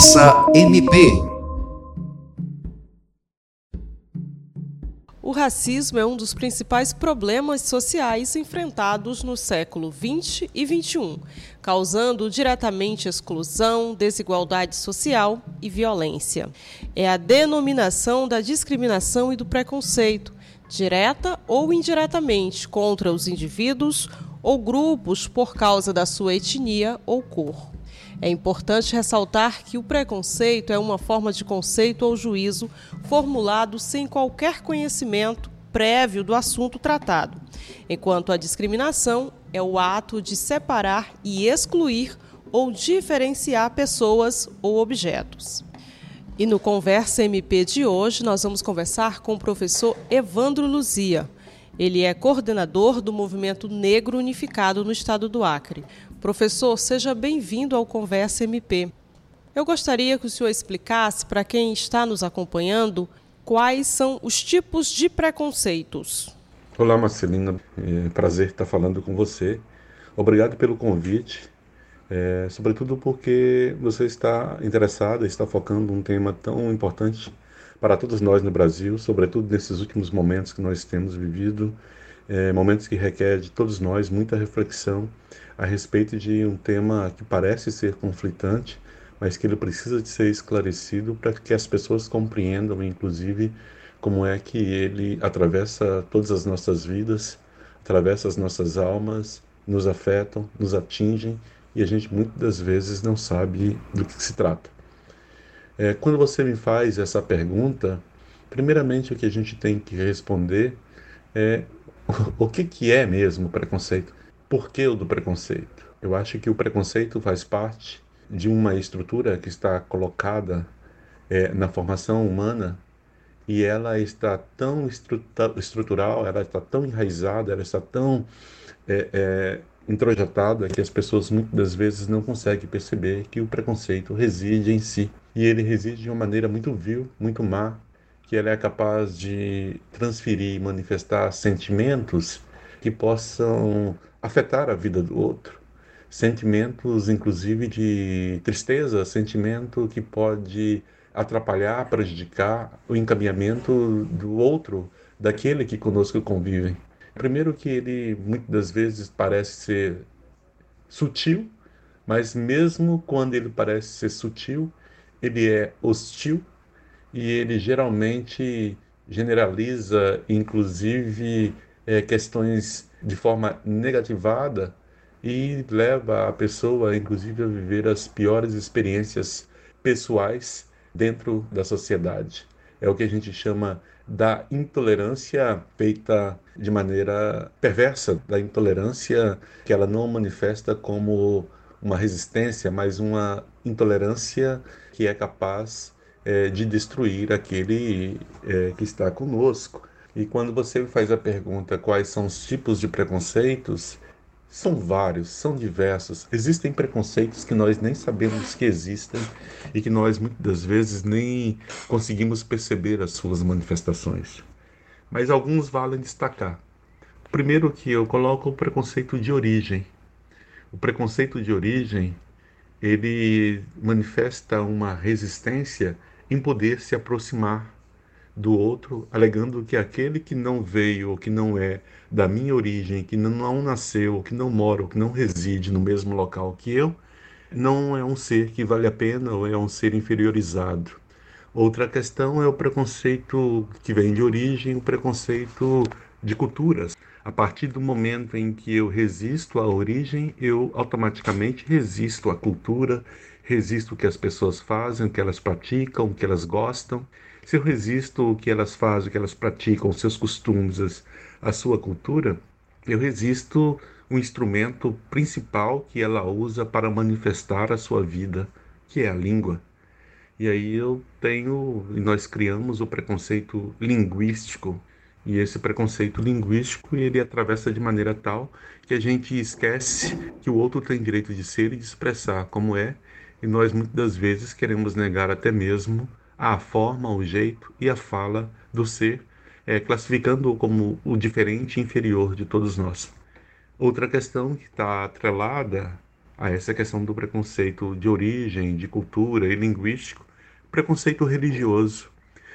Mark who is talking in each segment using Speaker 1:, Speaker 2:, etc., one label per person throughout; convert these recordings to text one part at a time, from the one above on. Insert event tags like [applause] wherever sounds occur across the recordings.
Speaker 1: Conversa MP.
Speaker 2: O racismo é um dos principais problemas sociais enfrentados no século XX e XXI, causando diretamente exclusão, desigualdade social e violência. É a denominação da discriminação e do preconceito, direta ou indiretamente, contra os indivíduos ou grupos por causa da sua etnia ou cor. É importante ressaltar que o preconceito é uma forma de conceito ou juízo formulado sem qualquer conhecimento prévio do assunto tratado, enquanto a discriminação é o ato de separar e excluir ou diferenciar pessoas ou objetos. E no Conversa MP de hoje, nós vamos conversar com o professor Evandro Luzia. Ele é coordenador do Movimento Negro Unificado no estado do Acre. Professor, seja bem-vindo ao Conversa MP. Eu gostaria que o senhor explicasse para quem está nos acompanhando quais são os tipos de preconceitos.
Speaker 3: Olá, Marcelina. É prazer estar falando com você. Obrigado pelo convite, é, sobretudo porque você está interessada, está focando um tema tão importante para todos nós no Brasil, sobretudo nesses últimos momentos que nós temos vivido, é, momentos que requerem de todos nós muita reflexão a respeito de um tema que parece ser conflitante, mas que ele precisa de ser esclarecido para que as pessoas compreendam, inclusive, como é que ele atravessa todas as nossas vidas, atravessa as nossas almas, nos afetam, nos atingem e a gente muitas das vezes não sabe do que se trata. É, quando você me faz essa pergunta, primeiramente o que a gente tem que responder é [laughs] o que, que é mesmo preconceito? Por que o do preconceito? Eu acho que o preconceito faz parte de uma estrutura que está colocada é, na formação humana e ela está tão estrutural, ela está tão enraizada, ela está tão é, é, introjetada que as pessoas muitas das vezes não conseguem perceber que o preconceito reside em si. E ele reside de uma maneira muito vil, muito má, que ela é capaz de transferir e manifestar sentimentos que possam afetar a vida do outro. Sentimentos, inclusive, de tristeza, sentimento que pode atrapalhar, prejudicar o encaminhamento do outro, daquele que conosco convive. Primeiro que ele muitas das vezes parece ser sutil, mas mesmo quando ele parece ser sutil, ele é hostil e ele geralmente generaliza, inclusive, é, questões de forma negativada e leva a pessoa, inclusive, a viver as piores experiências pessoais dentro da sociedade. É o que a gente chama da intolerância feita de maneira perversa, da intolerância que ela não manifesta como uma resistência, mas uma intolerância que é capaz é, de destruir aquele é, que está conosco. E quando você faz a pergunta quais são os tipos de preconceitos, são vários, são diversos. Existem preconceitos que nós nem sabemos que existem e que nós muitas das vezes nem conseguimos perceber as suas manifestações. Mas alguns valem destacar. Primeiro que eu coloco o preconceito de origem. O preconceito de origem, ele manifesta uma resistência em poder se aproximar do outro, alegando que aquele que não veio ou que não é da minha origem, que não nasceu, que não mora, ou que não reside no mesmo local que eu, não é um ser que vale a pena ou é um ser inferiorizado. Outra questão é o preconceito que vem de origem, o preconceito de culturas. A partir do momento em que eu resisto à origem, eu automaticamente resisto à cultura, resisto o que as pessoas fazem, o que elas praticam, o que elas gostam. Se eu resisto o que elas fazem, o que elas praticam, os seus costumes, a sua cultura, eu resisto o instrumento principal que ela usa para manifestar a sua vida, que é a língua. E aí eu tenho, e nós criamos o preconceito linguístico. E esse preconceito linguístico, ele atravessa de maneira tal que a gente esquece que o outro tem direito de ser e de expressar como é, e nós muitas das vezes queremos negar até mesmo a forma, o jeito e a fala do ser, é, classificando-o como o diferente e inferior de todos nós. Outra questão que está atrelada a essa questão do preconceito de origem, de cultura e linguístico, preconceito religioso.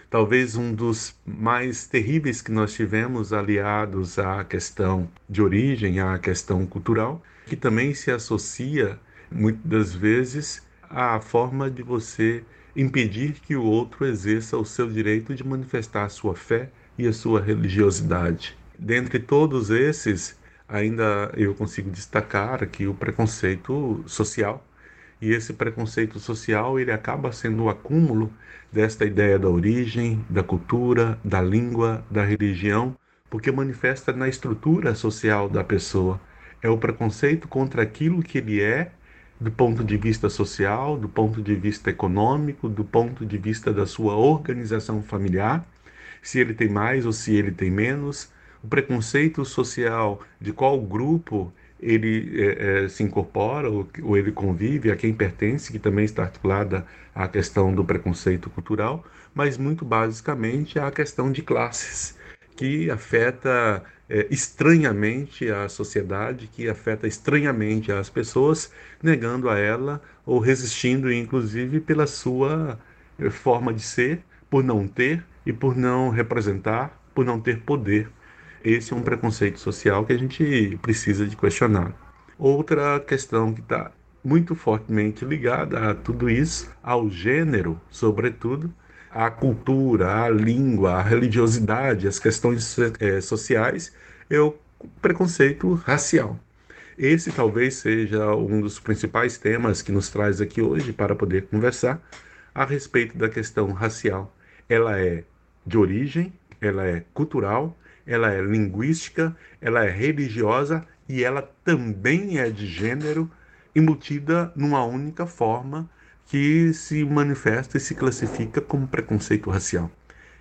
Speaker 3: Talvez um dos mais terríveis que nós tivemos aliados à questão de origem, à questão cultural, que também se associa muitas das vezes à forma de você impedir que o outro exerça o seu direito de manifestar a sua fé e a sua religiosidade. Dentre todos esses, ainda eu consigo destacar aqui o preconceito social. E esse preconceito social, ele acaba sendo o acúmulo desta ideia da origem, da cultura, da língua, da religião, porque manifesta na estrutura social da pessoa. É o preconceito contra aquilo que ele é do ponto de vista social, do ponto de vista econômico, do ponto de vista da sua organização familiar, se ele tem mais ou se ele tem menos, o preconceito social de qual grupo ele é, é, se incorpora ou, ou, ele convive, a quem pertence, que também está articulada à questão do preconceito cultural, mas muito basicamente a questão de classes, que afeta é, estranhamente a sociedade, que afeta estranhamente as pessoas, negando a ela ou resistindo, inclusive, pela sua é, forma de ser, por não ter e por não representar, por não ter poder. Esse é um preconceito social que a gente precisa de questionar. Outra questão que está muito fortemente ligada a tudo isso, ao gênero, sobretudo, a cultura, a língua, a religiosidade, as questões é, sociais, é o preconceito racial. Esse talvez seja um dos principais temas que nos traz aqui hoje para poder conversar a respeito da questão racial. Ela é de origem, ela é cultural, ela é linguística, ela é religiosa e ela também é de gênero, embutida numa única forma que se manifesta e se classifica como preconceito racial.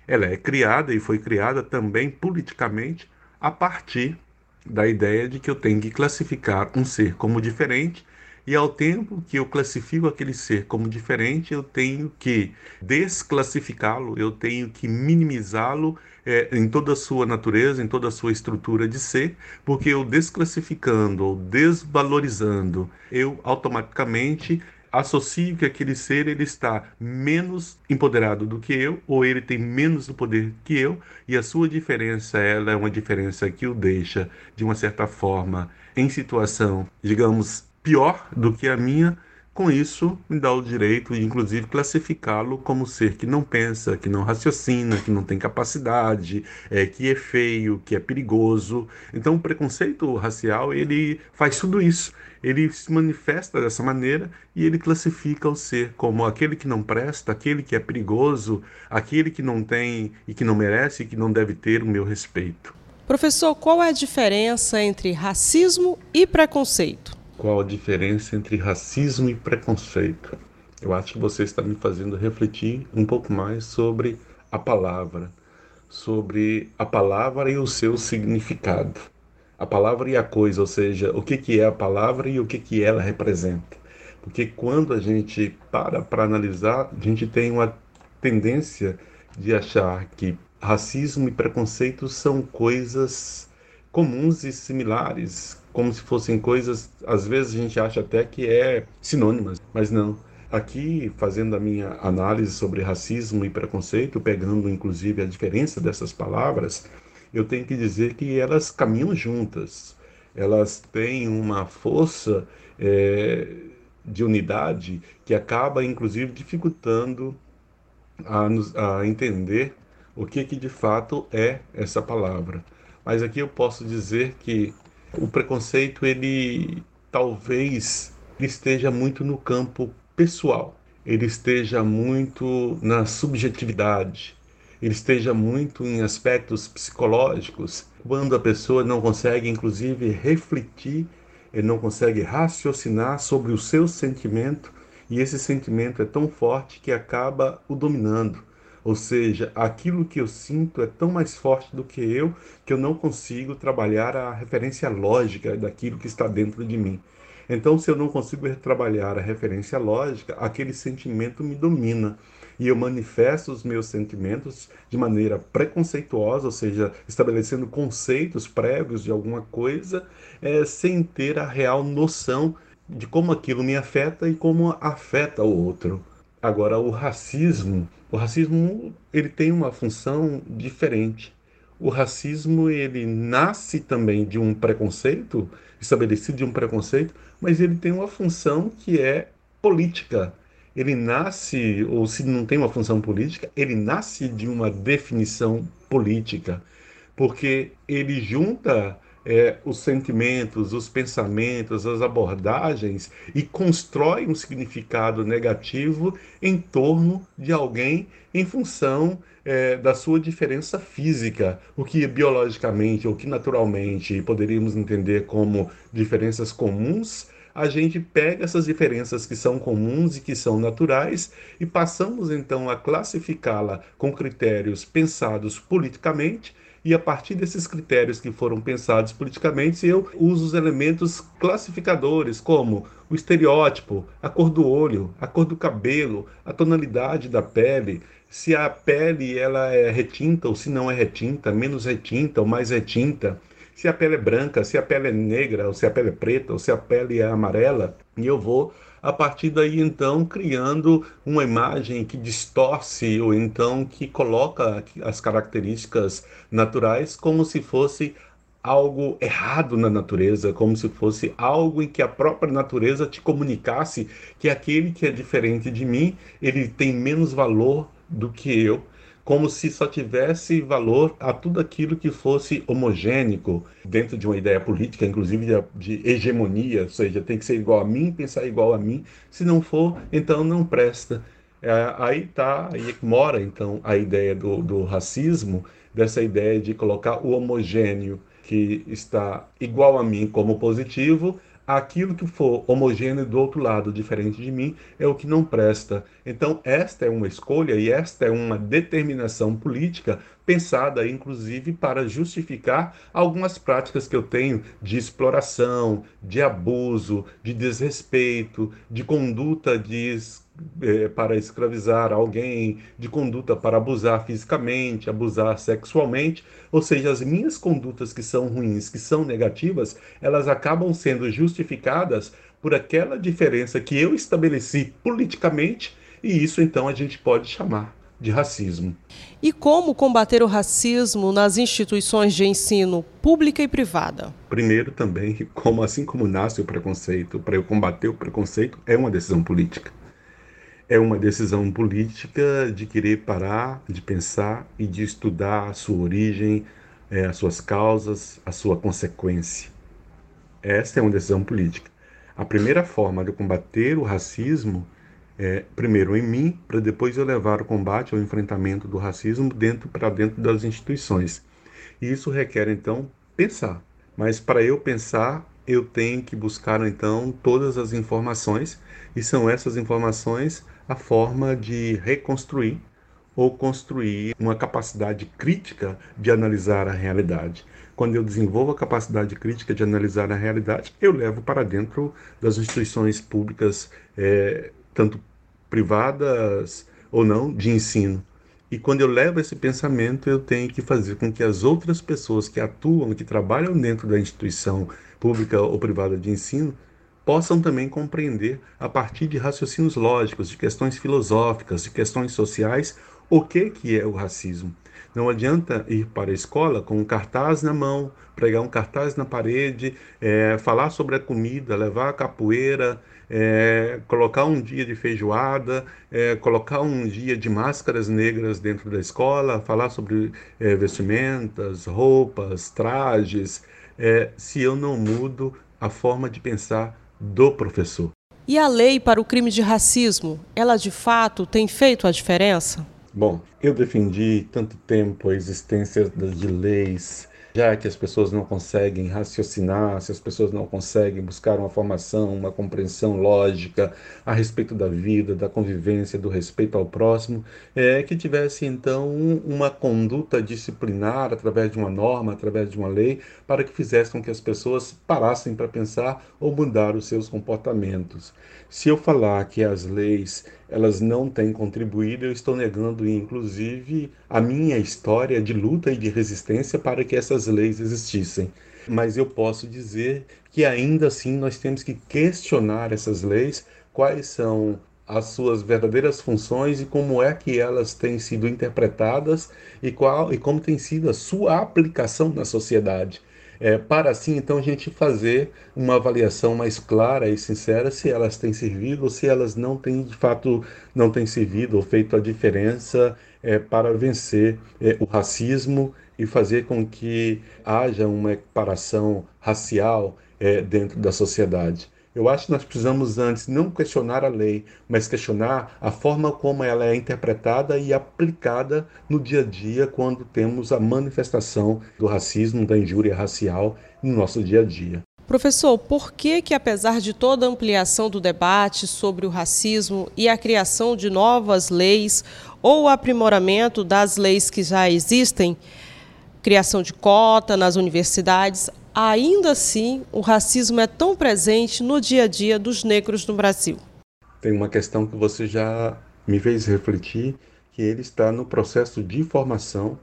Speaker 3: Ela é criada e foi criada também politicamente a partir da ideia de que eu tenho que classificar um ser como diferente e ao tempo que eu classifico aquele ser como diferente, eu tenho que desclassificá-lo, eu tenho que minimizá-lo é, em toda a sua natureza, em toda a sua estrutura de ser, porque eu desclassificando ou desvalorizando, eu automaticamente associo que aquele ser ele está menos empoderado do que eu, ou ele tem menos poder que eu, e a sua diferença ela é uma diferença que o deixa, de uma certa forma, em situação, digamos, pior do que a minha, com isso, me dá o direito de, inclusive, classificá-lo como ser que não pensa, que não raciocina, que não tem capacidade, é, que é feio, que é perigoso. Então, o preconceito racial, ele faz tudo isso. Ele se manifesta dessa maneira e ele classifica o ser como aquele que não presta, aquele que é perigoso, aquele que não tem e que não merece e que não deve ter o meu respeito.
Speaker 2: Professor, qual é a diferença entre racismo e preconceito?
Speaker 3: Qual a diferença entre racismo e preconceito. Eu acho que você está me fazendo refletir um pouco mais sobre a palavra, sobre a palavra e o seu significado. A palavra e a coisa, ou seja, o que, que é a palavra e o que, que ela representa. Porque quando a gente para para analisar, a gente tem uma tendência de achar que racismo e preconceito são coisas comuns e similares, como se fossem coisas, às vezes a gente acha até que é sinônimas, mas não. Aqui, fazendo a minha análise sobre racismo e preconceito, pegando inclusive a diferença dessas palavras, eu tenho que dizer que elas caminham juntas. Elas têm uma força é, de unidade que acaba, inclusive, dificultando a, a entender o que, que de fato é essa palavra. Mas aqui eu posso dizer que o preconceito ele talvez esteja muito no campo pessoal, ele esteja muito na subjetividade, ele esteja muito em aspectos psicológicos, quando a pessoa não consegue, inclusive, refletir, ele não consegue raciocinar sobre o seu sentimento, e esse sentimento é tão forte que acaba o dominando. Ou seja, aquilo que eu sinto é tão mais forte do que eu que eu não consigo trabalhar a referência lógica daquilo que está dentro de mim. Então, se eu não consigo trabalhar a referência lógica, aquele sentimento me domina e eu manifesto os meus sentimentos de maneira preconceituosa, ou seja, estabelecendo conceitos prévios de alguma coisa, é, sem ter a real noção de como aquilo me afeta e como afeta o outro. Agora, o racismo, o racismo ele tem uma função diferente. O racismo ele nasce também de um preconceito, estabelecido de um preconceito, mas ele tem uma função que é política. Ele nasce, ou se não tem uma função política, ele nasce de uma definição política, porque ele junta é, os sentimentos, os pensamentos, as abordagens e constrói um significado negativo em torno de alguém em função é, da sua diferença física, o que biologicamente ou que naturalmente poderíamos entender como diferenças comuns. A gente pega essas diferenças que são comuns e que são naturais e passamos então a classificá-la com critérios pensados politicamente e a partir desses critérios que foram pensados politicamente, eu uso os elementos classificadores, como o estereótipo, a cor do olho, a cor do cabelo, a tonalidade da pele, se a pele ela é retinta ou se não é retinta, menos retinta ou mais retinta, se a pele é branca, se a pele é negra, ou se a pele é preta, ou se a pele é amarela, e eu vou a partir daí então criando uma imagem que distorce ou então que coloca as características naturais como se fosse algo errado na natureza, como se fosse algo em que a própria natureza te comunicasse que aquele que é diferente de mim, ele tem menos valor do que eu como se só tivesse valor a tudo aquilo que fosse homogênico dentro de uma ideia política, inclusive de, de hegemonia, ou seja, tem que ser igual a mim, pensar igual a mim. Se não for, então não presta. É, aí tá, aí mora então a ideia do, do racismo, dessa ideia de colocar o homogêneo que está igual a mim como positivo, aquilo que for homogêneo do outro lado, diferente de mim, é o que não presta. Então, esta é uma escolha e esta é uma determinação política pensada, inclusive, para justificar algumas práticas que eu tenho de exploração, de abuso, de desrespeito, de conduta de é, para escravizar alguém, de conduta para abusar fisicamente, abusar sexualmente, ou seja, as minhas condutas que são ruins, que são negativas, elas acabam sendo justificadas por aquela diferença que eu estabeleci politicamente, e isso então a gente pode chamar de racismo.
Speaker 2: E como combater o racismo nas instituições de ensino pública e privada?
Speaker 3: Primeiro também, como assim como nasce o preconceito, para eu combater o preconceito é uma decisão política é uma decisão política de querer parar, de pensar e de estudar a sua origem, é, as suas causas, a sua consequência. Essa é uma decisão política. A primeira forma de combater o racismo é primeiro em mim, para depois eu levar o combate ao enfrentamento do racismo dentro para dentro das instituições. E isso requer então pensar. Mas para eu pensar, eu tenho que buscar então todas as informações e são essas informações a forma de reconstruir ou construir uma capacidade crítica de analisar a realidade. Quando eu desenvolvo a capacidade crítica de analisar a realidade, eu levo para dentro das instituições públicas, é, tanto privadas ou não, de ensino. E quando eu levo esse pensamento, eu tenho que fazer com que as outras pessoas que atuam, que trabalham dentro da instituição pública ou privada de ensino, possam também compreender, a partir de raciocínios lógicos, de questões filosóficas, de questões sociais, o que, que é o racismo. Não adianta ir para a escola com um cartaz na mão, pregar um cartaz na parede, é, falar sobre a comida, levar a capoeira, é, colocar um dia de feijoada, é, colocar um dia de máscaras negras dentro da escola, falar sobre é, vestimentas, roupas, trajes, é, se eu não mudo a forma de pensar do professor.
Speaker 2: E a lei para o crime de racismo, ela de fato tem feito a diferença?
Speaker 3: Bom, eu defendi tanto tempo a existência de leis já que as pessoas não conseguem raciocinar, se as pessoas não conseguem buscar uma formação, uma compreensão lógica a respeito da vida, da convivência, do respeito ao próximo, é que tivesse então uma conduta disciplinar através de uma norma, através de uma lei, para que fizesse com que as pessoas parassem para pensar ou mudar os seus comportamentos. Se eu falar que as leis elas não têm contribuído, eu estou negando, inclusive, a minha história de luta e de resistência para que essas leis existissem. mas eu posso dizer que ainda assim nós temos que questionar essas leis, quais são as suas verdadeiras funções e como é que elas têm sido interpretadas e qual e como tem sido a sua aplicação na sociedade. É, para assim então a gente fazer uma avaliação mais clara e sincera se elas têm servido ou se elas não têm de fato não têm servido ou feito a diferença é, para vencer é, o racismo e fazer com que haja uma equiparação racial é, dentro da sociedade. Eu acho que nós precisamos antes não questionar a lei, mas questionar a forma como ela é interpretada e aplicada no dia a dia quando temos a manifestação do racismo, da injúria racial no nosso dia a dia.
Speaker 2: Professor, por que que apesar de toda a ampliação do debate sobre o racismo e a criação de novas leis ou o aprimoramento das leis que já existem, criação de cota nas universidades, ainda assim o racismo é tão presente no dia a dia dos negros no Brasil?
Speaker 3: Tem uma questão que você já me fez refletir, que ele está no processo de formação,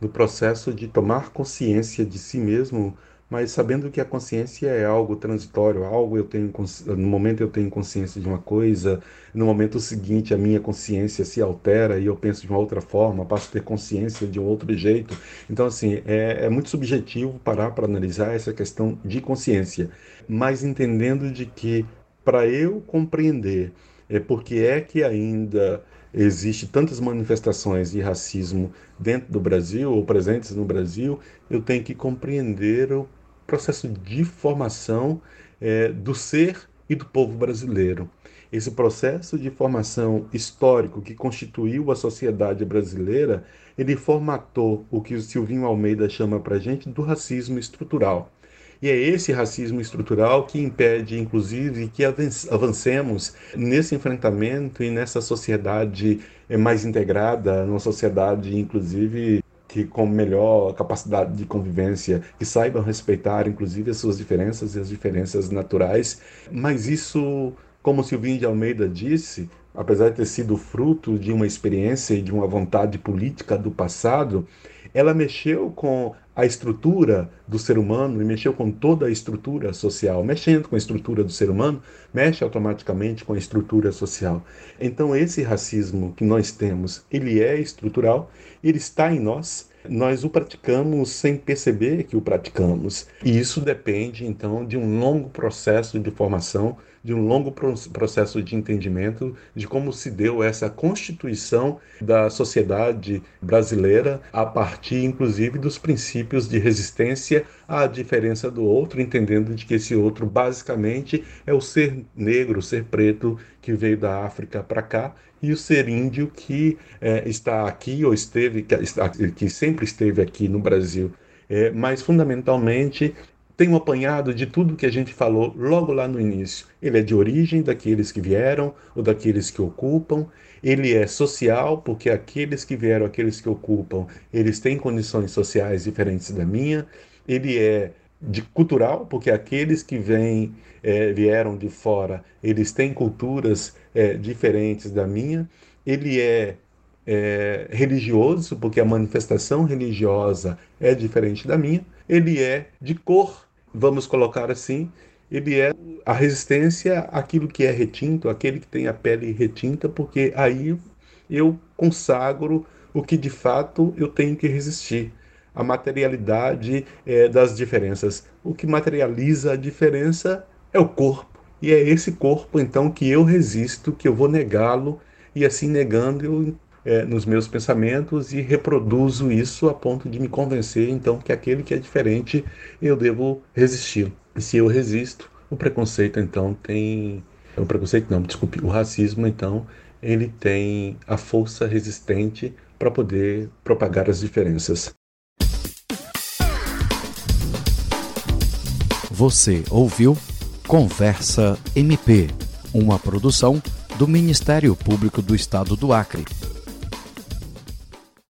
Speaker 3: no processo de tomar consciência de si mesmo mas sabendo que a consciência é algo transitório, algo eu tenho no momento eu tenho consciência de uma coisa, no momento seguinte a minha consciência se altera e eu penso de uma outra forma, passo a ter consciência de um outro jeito. Então assim é, é muito subjetivo parar para analisar essa questão de consciência, mas entendendo de que para eu compreender é porque é que ainda existe tantas manifestações de racismo dentro do Brasil ou presentes no Brasil, eu tenho que compreender o processo de formação é, do ser e do povo brasileiro. Esse processo de formação histórico que constituiu a sociedade brasileira, ele formatou o que o Silvinho Almeida chama para gente do racismo estrutural. E é esse racismo estrutural que impede, inclusive, que avancemos nesse enfrentamento e nessa sociedade é, mais integrada, numa sociedade, inclusive, que com melhor capacidade de convivência, que saibam respeitar inclusive as suas diferenças e as diferenças naturais, mas isso, como Silvinho de Almeida disse, apesar de ter sido fruto de uma experiência e de uma vontade política do passado, ela mexeu com a estrutura do ser humano e mexeu com toda a estrutura social. Mexendo com a estrutura do ser humano, mexe automaticamente com a estrutura social. Então, esse racismo que nós temos, ele é estrutural, ele está em nós, nós o praticamos sem perceber que o praticamos. E isso depende, então, de um longo processo de formação, de um longo processo de entendimento de como se deu essa constituição da sociedade brasileira a partir, inclusive, dos princípios de resistência à diferença do outro, entendendo de que esse outro, basicamente, é o ser negro, o ser preto que veio da África para cá e o ser índio que é, está aqui ou esteve, que, que, sempre esteve aqui no Brasil. É, mas, fundamentalmente, tem um apanhado de tudo que a gente falou logo lá no início. Ele é de origem daqueles que vieram ou daqueles que ocupam. Ele é social, porque aqueles que vieram, aqueles que ocupam, eles têm condições sociais diferentes da minha. Ele é de cultural, porque aqueles que vêm, é, vieram de fora, eles têm culturas é, diferentes da minha. Ele é, é religioso, porque a manifestação religiosa é diferente da minha. Ele é de cor, vamos colocar assim, ele é a resistência àquilo que é retinto, aquele que tem a pele retinta, porque aí eu consagro o que de fato eu tenho que resistir a materialidade é, das diferenças. O que materializa a diferença é o corpo. E é esse corpo, então, que eu resisto, que eu vou negá-lo, e assim negando, eu, é, nos meus pensamentos e reproduzo isso a ponto de me convencer, então, que aquele que é diferente eu devo resistir. E se eu resisto, o preconceito, então, tem. O preconceito, não, desculpe, o racismo, então, ele tem a força resistente para poder propagar as diferenças.
Speaker 1: Você ouviu Conversa MP, uma produção do Ministério Público do Estado do Acre